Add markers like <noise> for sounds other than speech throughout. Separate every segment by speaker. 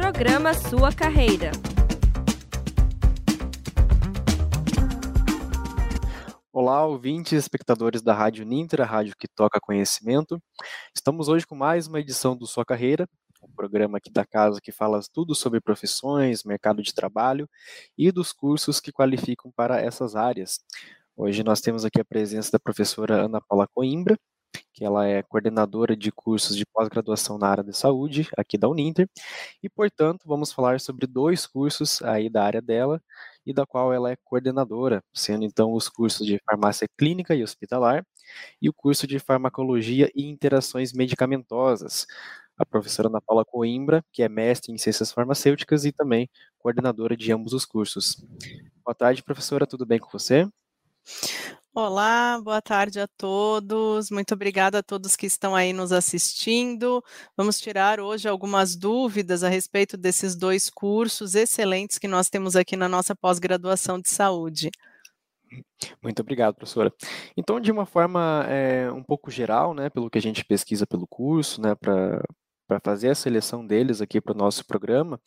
Speaker 1: Programa Sua Carreira.
Speaker 2: Olá, ouvintes e espectadores da Rádio Ninter, a rádio que toca conhecimento. Estamos hoje com mais uma edição do Sua Carreira, um programa aqui da casa que fala tudo sobre profissões, mercado de trabalho e dos cursos que qualificam para essas áreas. Hoje nós temos aqui a presença da professora Ana Paula Coimbra, que ela é coordenadora de cursos de pós-graduação na área de saúde aqui da Uninter, e portanto vamos falar sobre dois cursos aí da área dela e da qual ela é coordenadora, sendo então os cursos de farmácia clínica e hospitalar e o curso de farmacologia e interações medicamentosas. A professora Ana Paula Coimbra, que é mestre em ciências farmacêuticas e também coordenadora de ambos os cursos. Boa tarde, professora, tudo bem com você?
Speaker 3: Olá, boa tarde a todos. Muito obrigada a todos que estão aí nos assistindo. Vamos tirar hoje algumas dúvidas a respeito desses dois cursos excelentes que nós temos aqui na nossa pós-graduação de saúde.
Speaker 2: Muito obrigado, professora. Então, de uma forma é, um pouco geral, né, pelo que a gente pesquisa pelo curso, né, para fazer a seleção deles aqui para o nosso programa,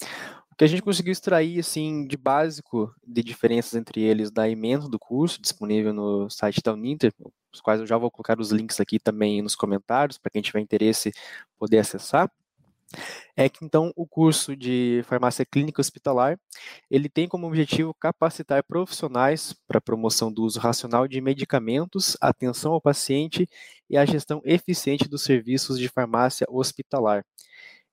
Speaker 2: o que a gente conseguiu extrair assim de básico de diferenças entre eles da emenda do curso disponível no site da Uninter, os quais eu já vou colocar os links aqui também nos comentários para quem tiver interesse poder acessar. É que então o curso de farmácia clínica hospitalar, ele tem como objetivo capacitar profissionais para a promoção do uso racional de medicamentos, atenção ao paciente e a gestão eficiente dos serviços de farmácia hospitalar.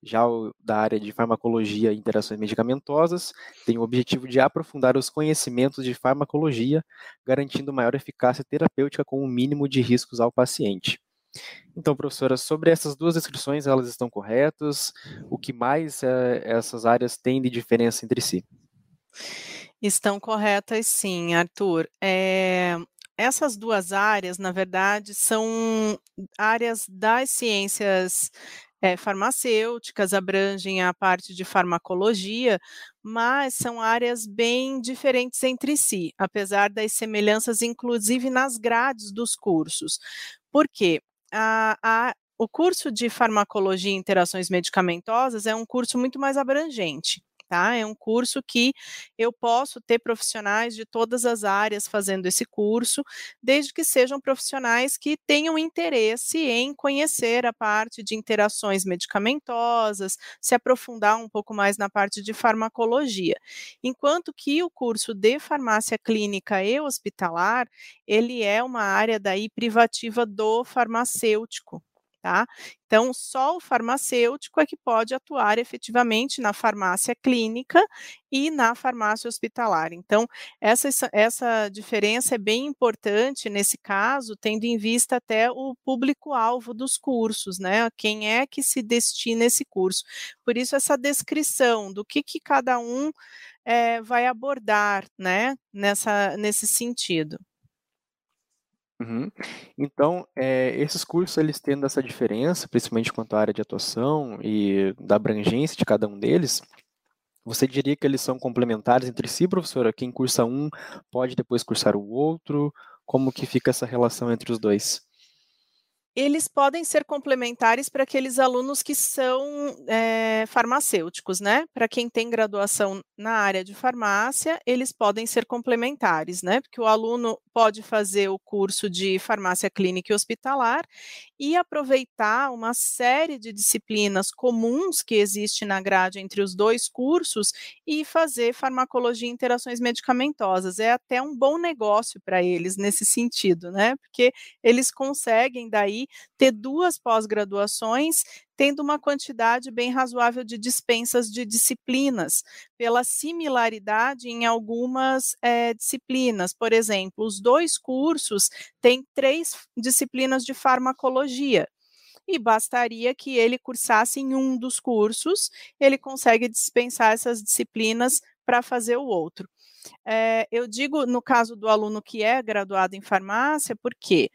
Speaker 2: Já o da área de farmacologia e interações medicamentosas tem o objetivo de aprofundar os conhecimentos de farmacologia, garantindo maior eficácia terapêutica com o mínimo de riscos ao paciente. Então, professora, sobre essas duas descrições, elas estão corretas? O que mais é, essas áreas têm de diferença entre si?
Speaker 3: Estão corretas, sim, Arthur. É, essas duas áreas, na verdade, são áreas das ciências é, farmacêuticas, abrangem a parte de farmacologia, mas são áreas bem diferentes entre si, apesar das semelhanças, inclusive nas grades dos cursos. Por quê? A, a, o curso de farmacologia e interações medicamentosas é um curso muito mais abrangente tá? É um curso que eu posso ter profissionais de todas as áreas fazendo esse curso, desde que sejam profissionais que tenham interesse em conhecer a parte de interações medicamentosas, se aprofundar um pouco mais na parte de farmacologia. Enquanto que o curso de farmácia clínica e hospitalar, ele é uma área daí privativa do farmacêutico, tá? Então, só o farmacêutico é que pode atuar efetivamente na farmácia clínica e na farmácia hospitalar. Então, essa, essa diferença é bem importante nesse caso, tendo em vista até o público-alvo dos cursos, né? Quem é que se destina esse curso. Por isso, essa descrição do que, que cada um é, vai abordar, né, nessa, nesse sentido.
Speaker 2: Uhum. Então, é, esses cursos eles tendo essa diferença, principalmente quanto à área de atuação e da abrangência de cada um deles, você diria que eles são complementares entre si, professora? Quem cursa um pode depois cursar o outro? Como que fica essa relação entre os dois?
Speaker 3: Eles podem ser complementares para aqueles alunos que são é, farmacêuticos, né? Para quem tem graduação na área de farmácia, eles podem ser complementares, né? Porque o aluno pode fazer o curso de farmácia clínica e hospitalar e aproveitar uma série de disciplinas comuns que existe na grade entre os dois cursos e fazer farmacologia e interações medicamentosas. É até um bom negócio para eles nesse sentido, né? Porque eles conseguem daí ter duas pós-graduações tendo uma quantidade bem razoável de dispensas de disciplinas, pela similaridade em algumas é, disciplinas. Por exemplo, os dois cursos têm três disciplinas de farmacologia e bastaria que ele cursasse em um dos cursos, ele consegue dispensar essas disciplinas para fazer o outro. É, eu digo no caso do aluno que é graduado em farmácia, por quê?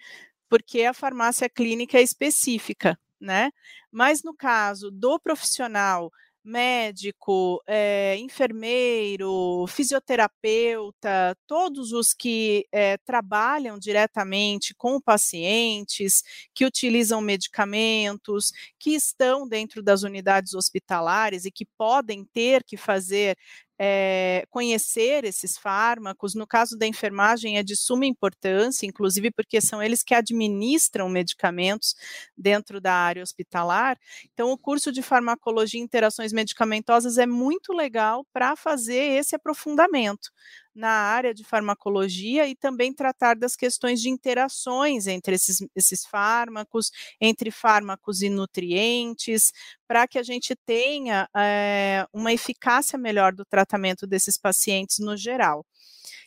Speaker 3: Porque a farmácia clínica é específica, né? Mas no caso do profissional médico, é, enfermeiro, fisioterapeuta, todos os que é, trabalham diretamente com pacientes, que utilizam medicamentos, que estão dentro das unidades hospitalares e que podem ter que fazer é, conhecer esses fármacos. No caso da enfermagem, é de suma importância, inclusive porque são eles que administram medicamentos dentro da área hospitalar. Então, o curso de farmacologia e interações medicamentosas é muito legal para fazer esse aprofundamento na área de farmacologia e também tratar das questões de interações entre esses, esses fármacos, entre fármacos e nutrientes, para que a gente tenha é, uma eficácia melhor do tratamento desses pacientes no geral.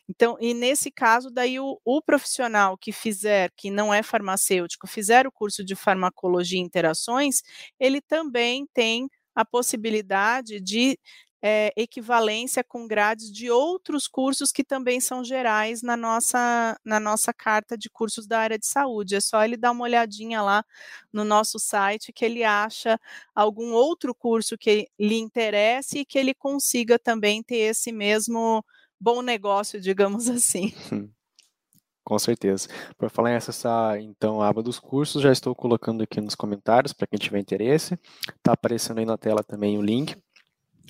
Speaker 3: Então, e nesse caso, daí o, o, profissional que fizer, que não é farmacêutico, fizer o curso de farmacologia e interações, ele também tem a possibilidade de é, equivalência com grades de outros cursos que também são gerais na nossa, na nossa carta de cursos da área de saúde. É só ele dar uma olhadinha lá no nosso site que ele acha algum outro curso que lhe interesse e que ele consiga também ter esse mesmo bom negócio, <laughs> digamos assim.
Speaker 2: Com certeza. Para falar em acessar, então, a aba dos cursos, já estou colocando aqui nos comentários para quem tiver interesse. Está aparecendo aí na tela também o link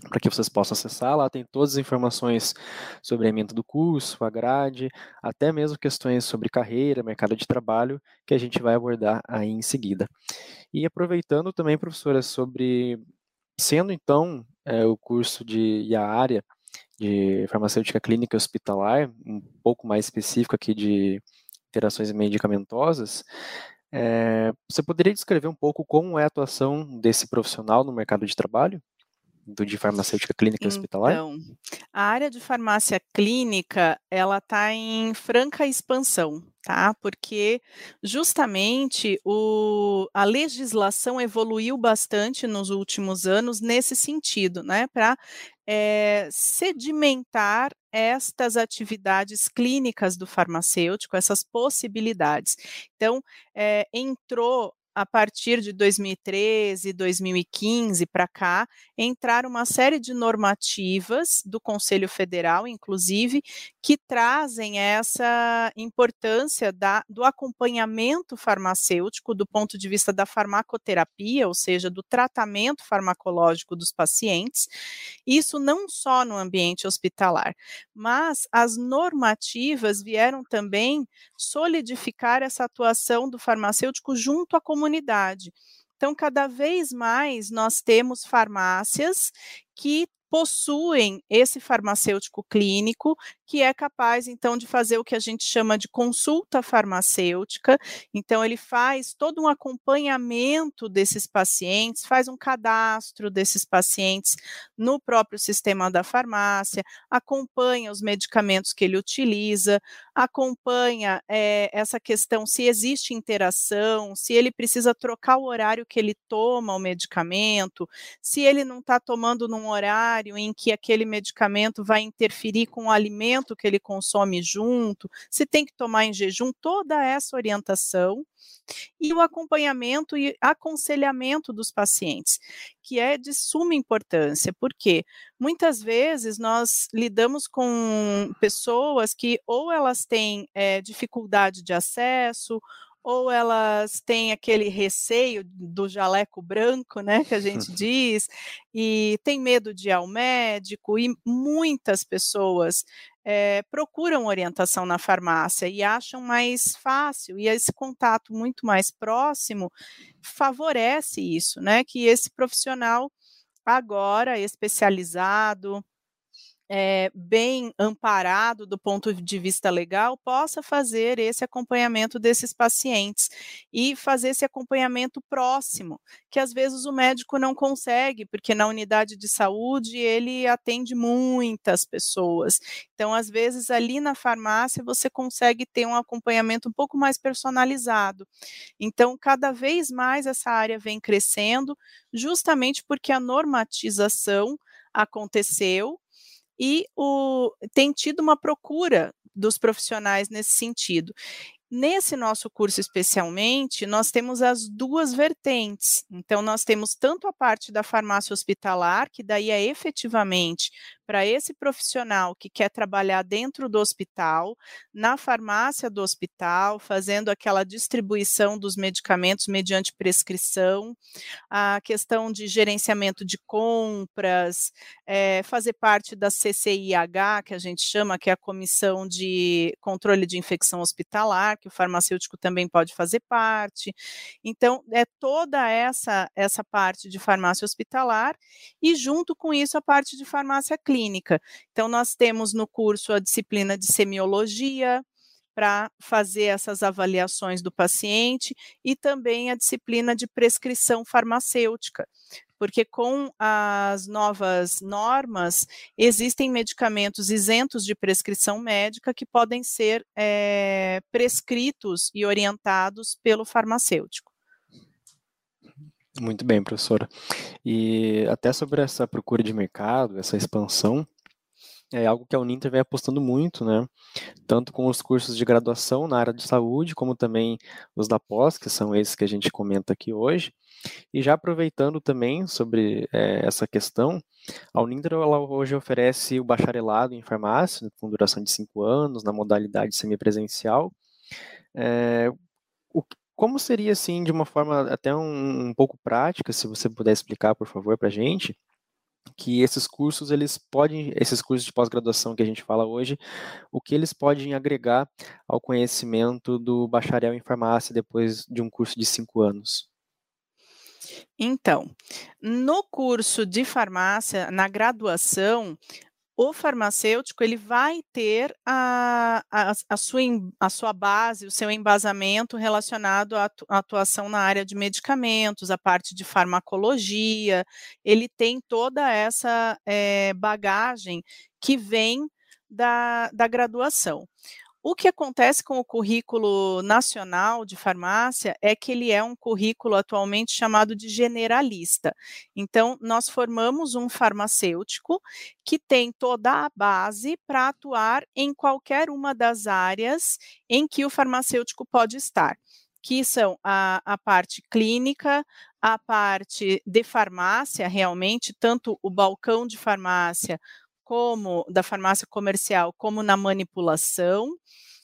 Speaker 2: para que vocês possam acessar. Lá tem todas as informações sobre a emenda do curso, a grade, até mesmo questões sobre carreira, mercado de trabalho, que a gente vai abordar aí em seguida. E aproveitando também, professora, sobre, sendo então é, o curso de, e a área de farmacêutica clínica e hospitalar, um pouco mais específico aqui de interações medicamentosas, é, você poderia descrever um pouco como é a atuação desse profissional no mercado de trabalho? Do de farmacêutica clínica
Speaker 3: então,
Speaker 2: hospitalar?
Speaker 3: Então, a área de farmácia clínica, ela está em franca expansão, tá? Porque justamente o, a legislação evoluiu bastante nos últimos anos nesse sentido, né? Para é, sedimentar estas atividades clínicas do farmacêutico, essas possibilidades. Então, é, entrou a partir de 2013, 2015 para cá, entraram uma série de normativas do Conselho Federal, inclusive, que trazem essa importância da, do acompanhamento farmacêutico do ponto de vista da farmacoterapia, ou seja, do tratamento farmacológico dos pacientes, isso não só no ambiente hospitalar, mas as normativas vieram também solidificar essa atuação do farmacêutico junto à comunidade comunidade. Então, cada vez mais nós temos farmácias que possuem esse farmacêutico clínico que é capaz então de fazer o que a gente chama de consulta farmacêutica. Então ele faz todo um acompanhamento desses pacientes, faz um cadastro desses pacientes no próprio sistema da farmácia, acompanha os medicamentos que ele utiliza, acompanha é, essa questão se existe interação, se ele precisa trocar o horário que ele toma o medicamento, se ele não está tomando num horário em que aquele medicamento vai interferir com o alimento que ele consome junto, se tem que tomar em jejum, toda essa orientação e o acompanhamento e aconselhamento dos pacientes, que é de suma importância, porque muitas vezes nós lidamos com pessoas que ou elas têm é, dificuldade de acesso, ou elas têm aquele receio do jaleco branco, né, que a gente <laughs> diz, e tem medo de ir ao médico, e muitas pessoas é, procuram orientação na farmácia e acham mais fácil, e esse contato muito mais próximo favorece isso, né, que esse profissional agora especializado, é, bem amparado do ponto de vista legal, possa fazer esse acompanhamento desses pacientes e fazer esse acompanhamento próximo, que às vezes o médico não consegue, porque na unidade de saúde ele atende muitas pessoas. Então, às vezes, ali na farmácia você consegue ter um acompanhamento um pouco mais personalizado. Então, cada vez mais essa área vem crescendo, justamente porque a normatização aconteceu e o, tem tido uma procura dos profissionais nesse sentido. Nesse nosso curso, especialmente, nós temos as duas vertentes. Então, nós temos tanto a parte da farmácia hospitalar, que daí é efetivamente para esse profissional que quer trabalhar dentro do hospital, na farmácia do hospital, fazendo aquela distribuição dos medicamentos mediante prescrição, a questão de gerenciamento de compras, é, fazer parte da CCIH, que a gente chama, que é a Comissão de Controle de Infecção Hospitalar, que o farmacêutico também pode fazer parte. Então, é toda essa, essa parte de farmácia hospitalar e, junto com isso, a parte de farmácia clínica clínica. Então, nós temos no curso a disciplina de semiologia, para fazer essas avaliações do paciente e também a disciplina de prescrição farmacêutica, porque com as novas normas existem medicamentos isentos de prescrição médica que podem ser é, prescritos e orientados pelo farmacêutico.
Speaker 2: Muito bem, professora. E até sobre essa procura de mercado, essa expansão, é algo que a Uninter vem apostando muito, né? Tanto com os cursos de graduação na área de saúde, como também os da pós, que são esses que a gente comenta aqui hoje. E já aproveitando também sobre é, essa questão, a Uninter ela hoje oferece o bacharelado em farmácia, com duração de cinco anos, na modalidade semipresencial. É, como seria, assim, de uma forma até um, um pouco prática, se você puder explicar, por favor, para a gente, que esses cursos, eles podem, esses cursos de pós-graduação que a gente fala hoje, o que eles podem agregar ao conhecimento do bacharel em farmácia depois de um curso de cinco anos?
Speaker 3: Então, no curso de farmácia, na graduação, o farmacêutico ele vai ter a, a, a, sua, a sua base, o seu embasamento relacionado à atuação na área de medicamentos, a parte de farmacologia, ele tem toda essa é, bagagem que vem da, da graduação. O que acontece com o currículo nacional de farmácia é que ele é um currículo atualmente chamado de generalista. Então, nós formamos um farmacêutico que tem toda a base para atuar em qualquer uma das áreas em que o farmacêutico pode estar que são a, a, parte clínica, a parte de farmácia, realmente, tanto o balcão de farmácia como da farmácia comercial, como na manipulação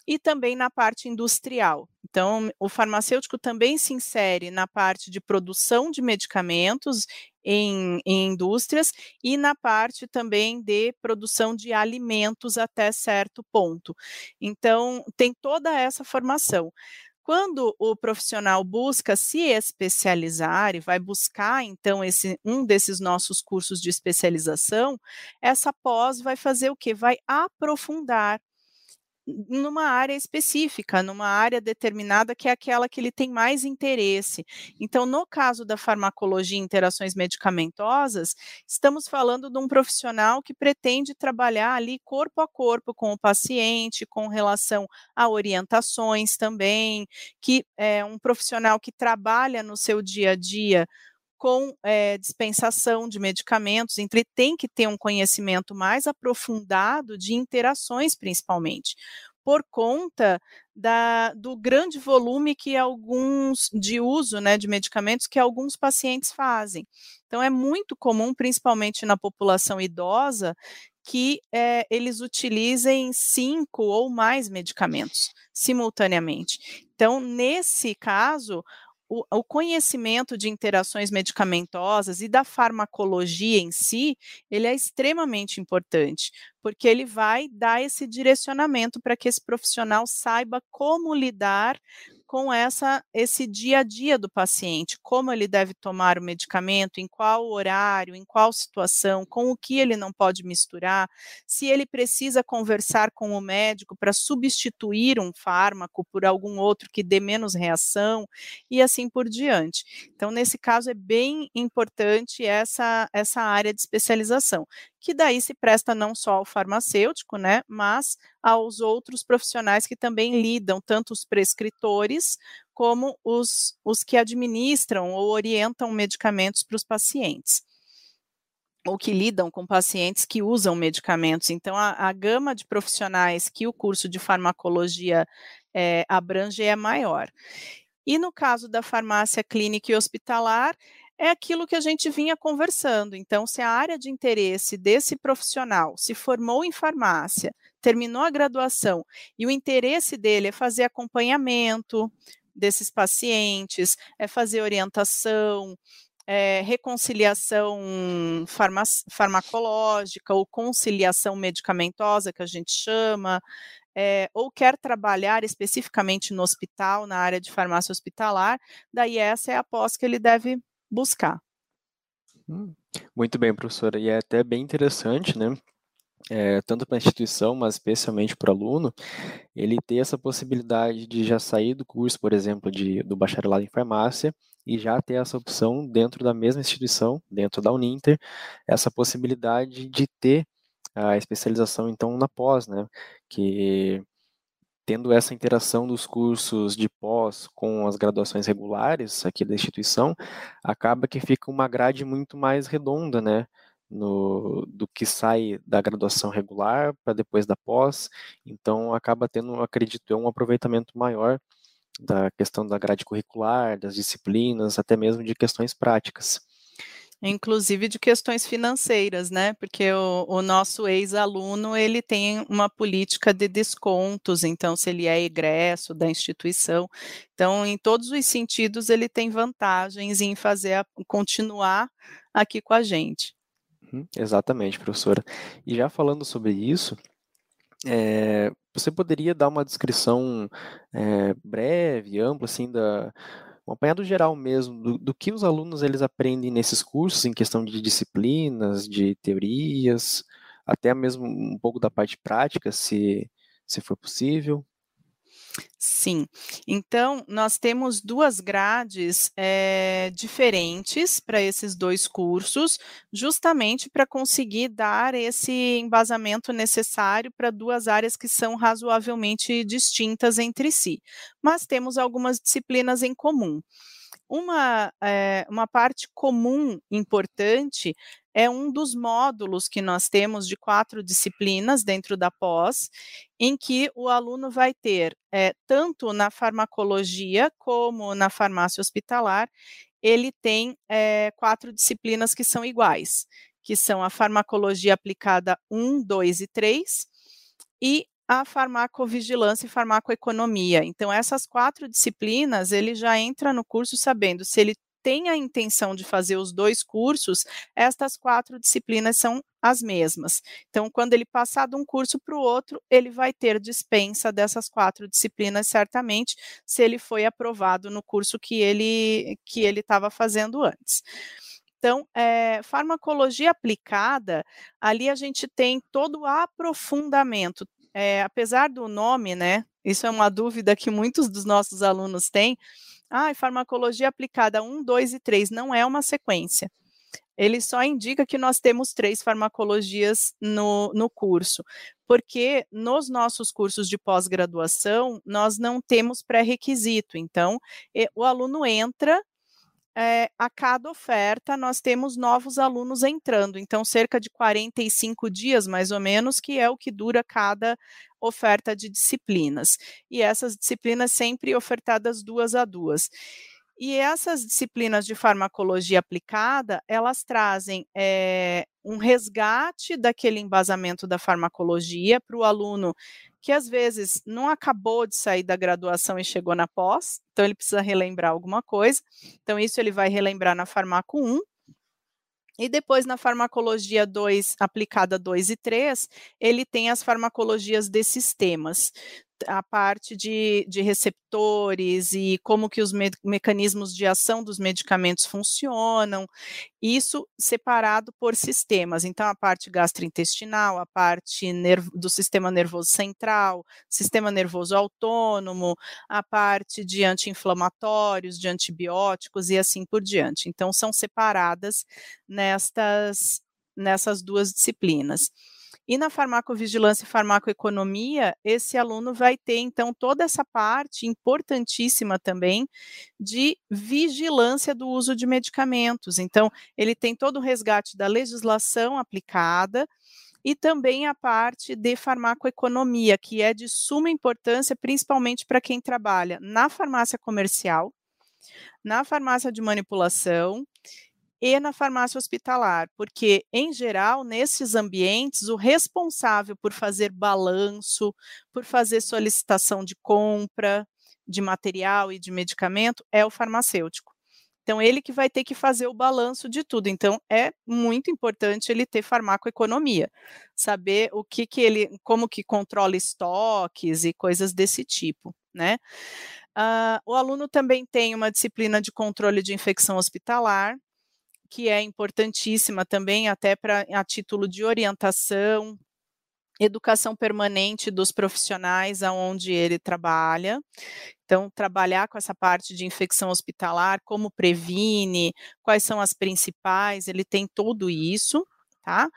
Speaker 3: e também na parte industrial. Então, o farmacêutico também se insere na parte de produção de medicamentos em, em, indústrias e na parte também de produção de alimentos até certo ponto. Então, tem toda essa formação. Quando o profissional busca se especializar e vai buscar então esse um desses nossos cursos de especialização, essa pós vai fazer o que? Vai aprofundar numa área específica, numa área determinada que é aquela que ele tem mais interesse. Então, no caso da farmacologia e interações medicamentosas, estamos falando de um profissional que pretende trabalhar ali corpo a corpo com o paciente, com relação a orientações também, que é um profissional que trabalha no seu dia a dia com é, dispensação de medicamentos, ele tem que ter um conhecimento mais aprofundado de interações, principalmente, por conta da, do grande volume que alguns de uso né, de medicamentos que alguns pacientes fazem. Então, é muito comum, principalmente na população idosa, que é, eles utilizem cinco ou mais medicamentos simultaneamente. Então, nesse caso, o, o, conhecimento de interações medicamentosas e da farmacologia em si, ele é extremamente importante, porque ele vai dar esse direcionamento para que esse profissional saiba como lidar com essa esse dia a dia do paciente, como ele deve tomar o medicamento, em qual horário, em qual situação, com o que ele não pode misturar, se ele precisa conversar com o médico para substituir um fármaco por algum outro que dê menos reação e assim por diante. Então, nesse caso é bem importante essa essa área de especialização que daí se presta não só ao farmacêutico, né, mas aos outros profissionais que também lidam, tanto os prescritores como os, os que administram ou orientam medicamentos para os pacientes ou que lidam com pacientes que usam medicamentos. Então, a, a, gama de profissionais que o curso de farmacologia é, abrange é maior. E no caso da farmácia clínica e hospitalar, é aquilo que a gente vinha conversando. Então, se a área de interesse desse profissional se formou em farmácia, terminou a graduação e o interesse dele é fazer acompanhamento desses pacientes, é fazer orientação, é, reconciliação farmacológica ou conciliação medicamentosa, que a gente chama, é, ou quer trabalhar especificamente no hospital, na área de farmácia hospitalar, daí essa é a pós que ele deve buscar.
Speaker 2: Hum, muito bem, professora, e é até bem interessante, né? É, tanto para a instituição, mas especialmente para o aluno, ele ter essa possibilidade de já sair do curso, por exemplo, de, do bacharelado em farmácia e já ter essa opção dentro da mesma instituição, dentro da Uninter, essa possibilidade de ter a especialização, então, na pós, né? Que tendo essa interação dos cursos de pós com as graduações regulares aqui da instituição, acaba que fica uma grade muito mais redonda, né? No, do que sai da graduação regular para depois da pós, então acaba tendo, acredito eu, um aproveitamento maior da questão da grade curricular, das disciplinas, até mesmo de questões práticas
Speaker 3: inclusive de questões financeiras, né? Porque o, o nosso ex-aluno ele tem uma política de descontos, então se ele é egresso da instituição, então em todos os sentidos ele tem vantagens em fazer a, continuar aqui com a gente.
Speaker 2: Uhum, exatamente, professora. E já falando sobre isso, é, você poderia dar uma descrição é, breve, ampla, assim, da, um apanhado geral mesmo do, do, que os alunos eles aprendem nesses cursos em questão de disciplinas, de teorias, até mesmo um pouco da parte prática, se, se for possível.
Speaker 3: Sim, então nós temos duas grades é, diferentes para esses dois cursos, justamente para conseguir dar esse embasamento necessário para duas áreas que são razoavelmente distintas entre si. Mas temos algumas disciplinas em comum. Uma, é, uma parte comum importante é um dos módulos que nós temos de quatro disciplinas dentro da pós, em que o aluno vai ter, é, tanto na farmacologia como na farmácia hospitalar, ele tem é, quatro disciplinas que são iguais, que são a farmacologia aplicada 1, 2 e 3, e a farmacovigilância e farmacoeconomia. Então, essas quatro disciplinas, ele já entra no curso sabendo se ele tem a intenção de fazer os dois cursos, estas quatro disciplinas são as mesmas. Então, quando ele passar de um curso para o outro, ele vai ter dispensa dessas quatro disciplinas, certamente, se ele foi aprovado no curso que ele que ele estava fazendo antes. Então, é, farmacologia aplicada, ali a gente tem todo o aprofundamento. É, apesar do nome, né? Isso é uma dúvida que muitos dos nossos alunos têm ah, farmacologia aplicada 1, 2 e 3 não é uma sequência. Ele só indica que nós temos três farmacologias no, no curso, porque nos nossos cursos de pós-graduação nós não temos pré-requisito. Então, o aluno entra é, a cada oferta nós temos novos alunos entrando, então cerca de 45 dias mais ou menos, que é o que dura cada oferta de disciplinas. E essas disciplinas sempre ofertadas duas a duas. E essas disciplinas de farmacologia aplicada, elas trazem é, um resgate daquele embasamento da farmacologia para o aluno que às vezes não acabou de sair da graduação e chegou na pós, então ele precisa relembrar alguma coisa. Então, isso ele vai relembrar na Farmaco 1, e depois, na farmacologia 2, aplicada 2 e 3, ele tem as farmacologias de sistemas a parte de, de receptores e como que os me mecanismos de ação dos medicamentos funcionam, isso separado por sistemas. Então, a parte gastrointestinal, a parte do sistema nervoso central, sistema nervoso autônomo, a parte de anti-inflamatórios, de antibióticos e assim por diante. Então, são separadas nestas, nessas duas disciplinas. E na farmacovigilância e farmacoeconomia, esse aluno vai ter, então, toda essa parte importantíssima também de vigilância do uso de medicamentos. Então, ele tem todo o resgate da legislação aplicada, e também a parte de farmacoeconomia, que é de suma importância, principalmente para quem trabalha na farmácia comercial, na farmácia de manipulação e na farmácia hospitalar, porque, em geral, nesses ambientes, o responsável por fazer balanço, por fazer solicitação de compra de material e de medicamento é o farmacêutico. Então, ele que vai ter que fazer o balanço de tudo. Então, é muito importante ele ter farmacoeconomia, saber o que, que ele, como que controla estoques e coisas desse tipo, né? Uh, o aluno também tem uma disciplina de controle de infecção hospitalar, que é importantíssima também, até para a título de orientação, educação permanente dos profissionais aonde ele trabalha. Então, trabalhar com essa parte de infecção hospitalar, como previne, quais são as principais, ele tem tudo isso, tá?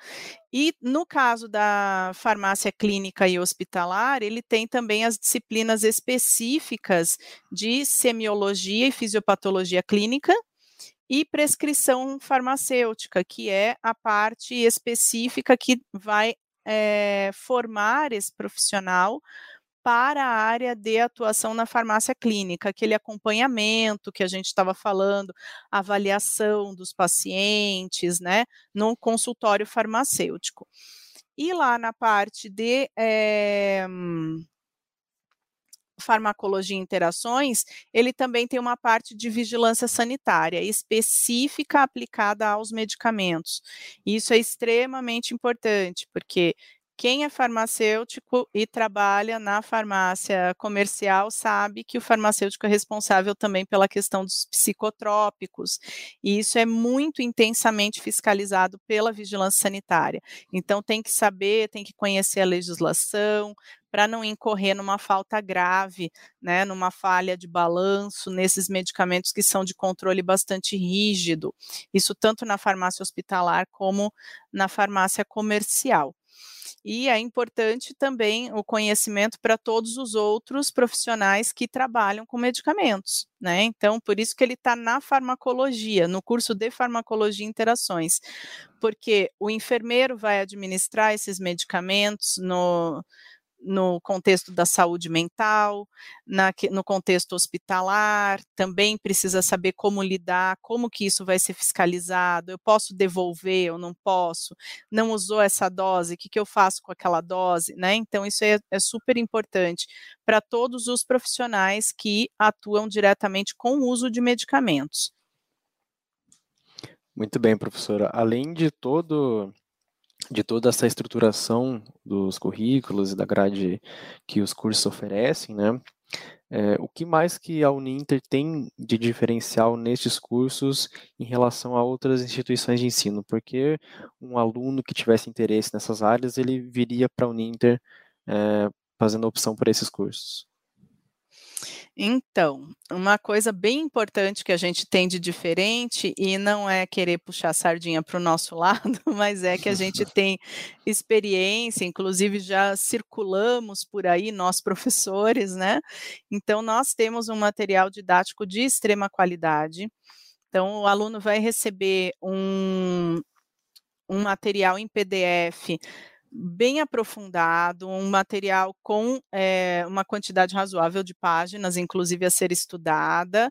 Speaker 3: E no caso da farmácia clínica e hospitalar, ele tem também as disciplinas específicas de semiologia e fisiopatologia clínica, e prescrição farmacêutica, que é a parte específica que vai é, formar esse profissional para a área de atuação na farmácia clínica, aquele acompanhamento que a gente estava falando, avaliação dos pacientes, né, no consultório farmacêutico. E lá na parte de é, farmacologia e interações, ele também tem uma parte de vigilância sanitária específica aplicada aos medicamentos. Isso é extremamente importante, porque quem é farmacêutico e trabalha na farmácia comercial sabe que o farmacêutico é responsável também pela questão dos psicotrópicos, e isso é muito intensamente fiscalizado pela vigilância sanitária. Então, tem que saber, tem que conhecer a legislação, para não incorrer numa falta grave, né, numa falha de balanço nesses medicamentos que são de controle bastante rígido. Isso tanto na farmácia hospitalar como na farmácia comercial. E é importante também o conhecimento para todos os outros profissionais que trabalham com medicamentos, né? Então, por isso que ele está na farmacologia, no curso de farmacologia e interações, porque o enfermeiro vai administrar esses medicamentos no no contexto da saúde mental, na, no contexto hospitalar, também precisa saber como lidar, como que isso vai ser fiscalizado, eu posso devolver, eu não posso, não usou essa dose, o que, que eu faço com aquela dose, né? Então, isso é, é super importante para todos os profissionais que atuam diretamente com o uso de medicamentos.
Speaker 2: Muito bem, professora. Além de todo de toda essa estruturação dos currículos e da grade que os cursos oferecem, né? É, o que mais que a Uninter tem de diferencial nestes cursos em relação a outras instituições de ensino? Porque um aluno que tivesse interesse nessas áreas, ele viria para a Uninter é, fazendo opção por esses cursos.
Speaker 3: Então, uma coisa bem importante que a gente tem de diferente, e não é querer puxar a sardinha para o nosso <laughs> lado, mas é que a gente <laughs> tem experiência, inclusive já circulamos por aí, nós professores, né? Então, nós temos um material didático de extrema qualidade. Então, o aluno vai receber um, um material em PDF bem aprofundado, um material com é, uma quantidade razoável de páginas, inclusive a ser estudada,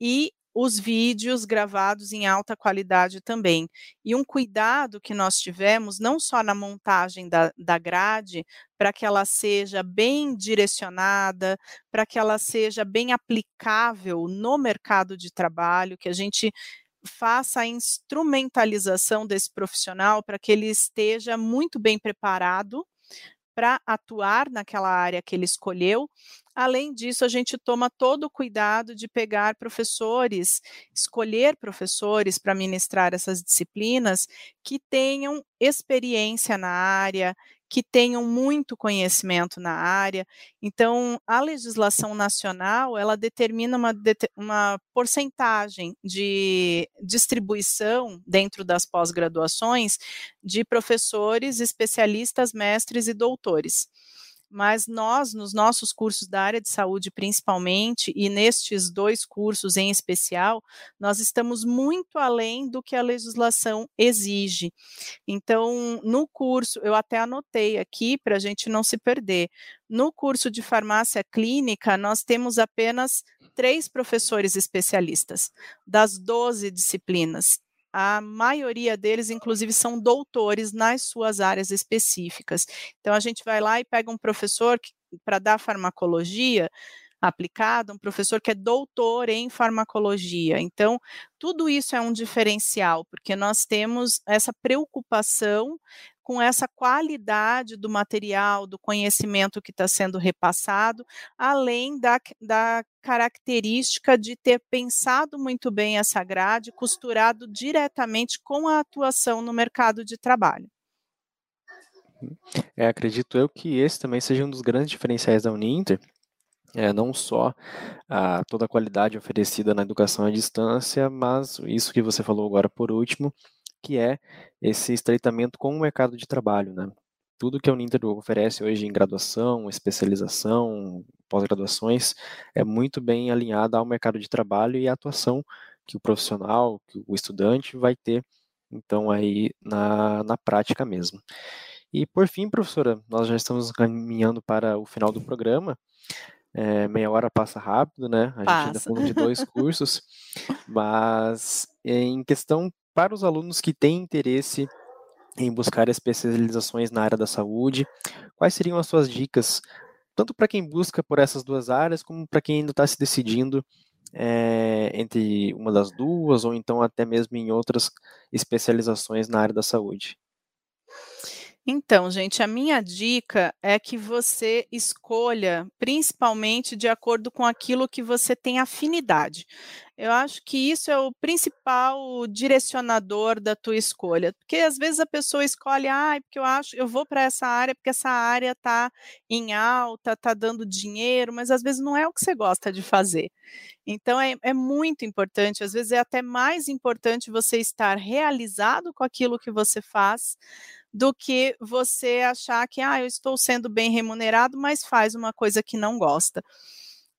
Speaker 3: e os vídeos gravados em alta qualidade também. E um cuidado que nós tivemos, não só na montagem da, da grade, para que ela seja bem direcionada, para que ela seja bem aplicável no mercado de trabalho, que a gente faça a instrumentalização desse profissional para que ele esteja muito bem preparado para atuar naquela área que ele escolheu. Além disso, a gente toma todo o cuidado de pegar professores, escolher professores para ministrar essas disciplinas que tenham experiência na área, que tenham muito conhecimento na área. Então, a legislação nacional, ela determina uma, uma porcentagem de distribuição dentro das pós-graduações de professores, especialistas, mestres e doutores. Mas nós, nos nossos cursos da área de saúde, principalmente, e nestes dois cursos em especial, nós estamos muito além do que a legislação exige. Então, no curso, eu até anotei aqui para a gente não se perder. No curso de farmácia clínica, nós temos apenas três professores especialistas das 12 disciplinas a maioria deles, inclusive, são doutores nas suas áreas específicas. Então, a gente vai lá e pega um professor para dar farmacologia aplicada, um professor que é doutor em farmacologia. Então, tudo isso é um diferencial, porque nós temos essa preocupação com essa qualidade do material, do conhecimento que está sendo repassado, além da, da característica de ter pensado muito bem essa grade, costurado diretamente com a atuação no mercado de trabalho.
Speaker 2: É, acredito eu que esse também seja um dos grandes diferenciais da Uninter, é, não só a, toda a qualidade oferecida na educação à distância, mas isso que você falou agora por último, que é esse estreitamento com o mercado de trabalho, né? Tudo que a Uninter oferece hoje em graduação, especialização, pós-graduações, é muito bem alinhada ao mercado de trabalho e à atuação que o profissional, que o estudante vai ter, então, aí na, na prática mesmo. E por fim, professora, nós já estamos caminhando para o final do programa. É, meia hora passa rápido, né? A passa. gente ainda falou de dois <laughs> cursos, mas em questão para os alunos que têm interesse em buscar especializações na área da saúde, quais seriam as suas dicas, tanto para quem busca por essas duas áreas, como para quem ainda está se decidindo é, entre uma das duas, ou então até mesmo em outras especializações na área da saúde?
Speaker 3: Então, gente, a minha dica é que você escolha, principalmente de acordo com aquilo que você tem afinidade. Eu acho que isso é o principal direcionador da tua escolha, porque às vezes a pessoa escolhe, ah, porque eu acho, eu vou para essa área porque essa área está em alta, está dando dinheiro, mas às vezes não é o que você gosta de fazer. Então é, é muito importante, às vezes é até mais importante você estar realizado com aquilo que você faz do que você achar que ah, eu estou sendo bem remunerado, mas faz uma coisa que não gosta.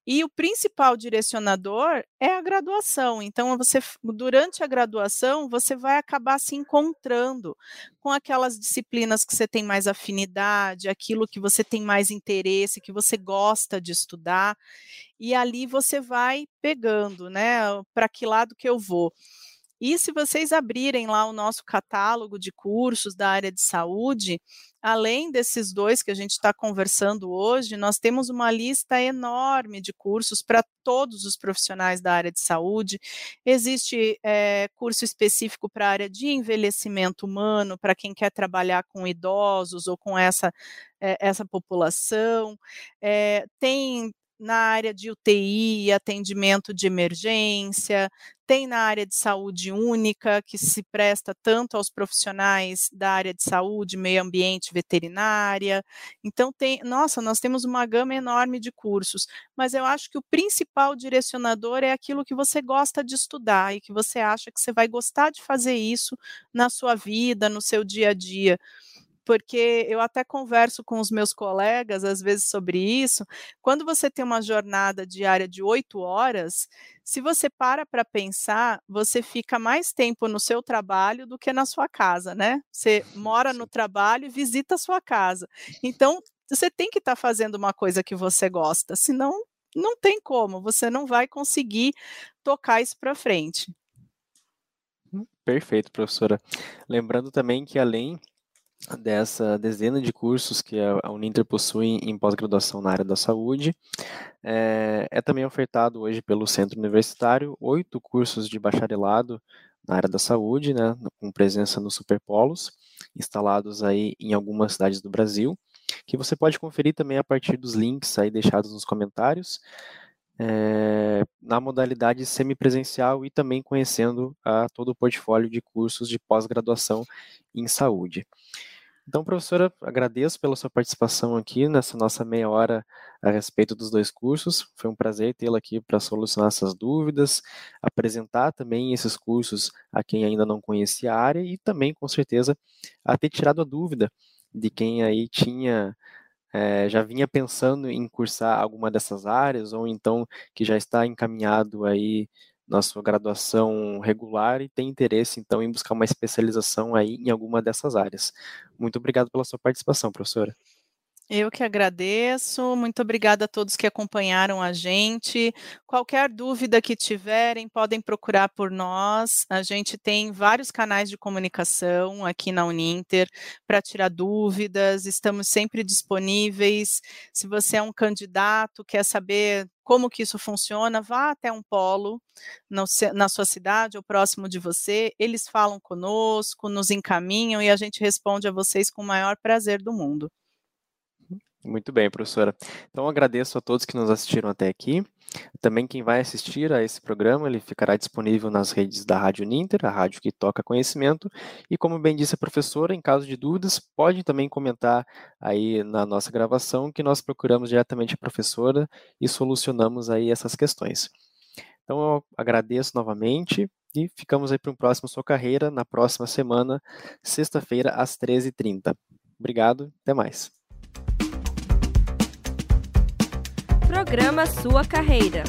Speaker 3: E o principal direcionador é a graduação. Então, você durante a graduação, você vai acabar se encontrando com aquelas disciplinas que você tem mais afinidade, aquilo que você tem mais interesse, que você gosta de estudar, e ali você vai pegando, né? Para que lado que eu vou? E se vocês abrirem lá o nosso catálogo de cursos da área de saúde, além desses dois que a gente está conversando hoje, nós temos uma lista enorme de cursos para todos os profissionais da área de saúde. Existe é, curso específico para a área de envelhecimento humano, para quem quer trabalhar com idosos ou com essa, é, essa população. É, tem na área de UTI, atendimento de emergência, tem na área de saúde única, que se presta tanto aos profissionais da área de saúde, meio ambiente, veterinária. Então, tem, nossa, nós temos uma gama enorme de cursos, mas eu acho que o principal direcionador é aquilo que você gosta de estudar e que você acha que você vai gostar de fazer isso na sua vida, no seu dia a dia porque eu até converso com os meus colegas às vezes sobre isso. Quando você tem uma jornada diária de oito horas, se você para para pensar, você fica mais tempo no seu trabalho do que na sua casa, né? Você mora no trabalho e visita a sua casa. Então, você tem que estar tá fazendo uma coisa que você gosta, senão não tem como, você não vai conseguir tocar isso para frente.
Speaker 2: Perfeito, professora. Lembrando também que além dessa dezena de cursos que a Uninter possui em pós-graduação na área da saúde. É, é, também ofertado hoje pelo Centro Universitário oito cursos de bacharelado na área da saúde, né, com presença nos superpolos, instalados aí em algumas cidades do Brasil, que você pode conferir também a partir dos links aí deixados nos comentários, é, na modalidade semipresencial e também conhecendo a, todo o portfólio de cursos de pós-graduação em saúde. Então, professora, agradeço pela sua participação aqui nessa nossa meia hora a respeito dos dois cursos. Foi um prazer tê-la aqui para solucionar essas dúvidas, apresentar também esses cursos a quem ainda não conhecia a área e também, com certeza, a ter tirado a dúvida de quem aí tinha é, já vinha pensando em cursar alguma dessas áreas, ou então que já está encaminhado aí na sua graduação regular e tem interesse, então, em buscar uma especialização aí em alguma dessas áreas. Muito obrigado pela sua participação, professora.
Speaker 3: Eu que agradeço. Muito obrigada a todos que acompanharam a gente. Qualquer dúvida que tiverem, podem procurar por nós. A gente tem vários canais de comunicação aqui na Uninter para tirar dúvidas. Estamos sempre disponíveis. Se você é um candidato, quer saber como que isso funciona, vá até um polo na sua cidade ou próximo de você. Eles falam conosco, nos encaminham e a gente responde a vocês com o maior prazer do mundo.
Speaker 2: Muito bem, professora. Então, agradeço a todos que nos assistiram até aqui. Também quem vai assistir a esse programa, ele ficará disponível nas redes da Rádio Ninter, a rádio que toca conhecimento. E como bem disse a professora, em caso de dúvidas, pode também comentar aí na nossa gravação que nós procuramos diretamente a professora e solucionamos aí essas questões. Então, eu agradeço novamente e ficamos aí para um próximo Sua Carreira, na próxima semana, sexta-feira, às 13h30. Obrigado, até mais.
Speaker 1: Programa Sua Carreira.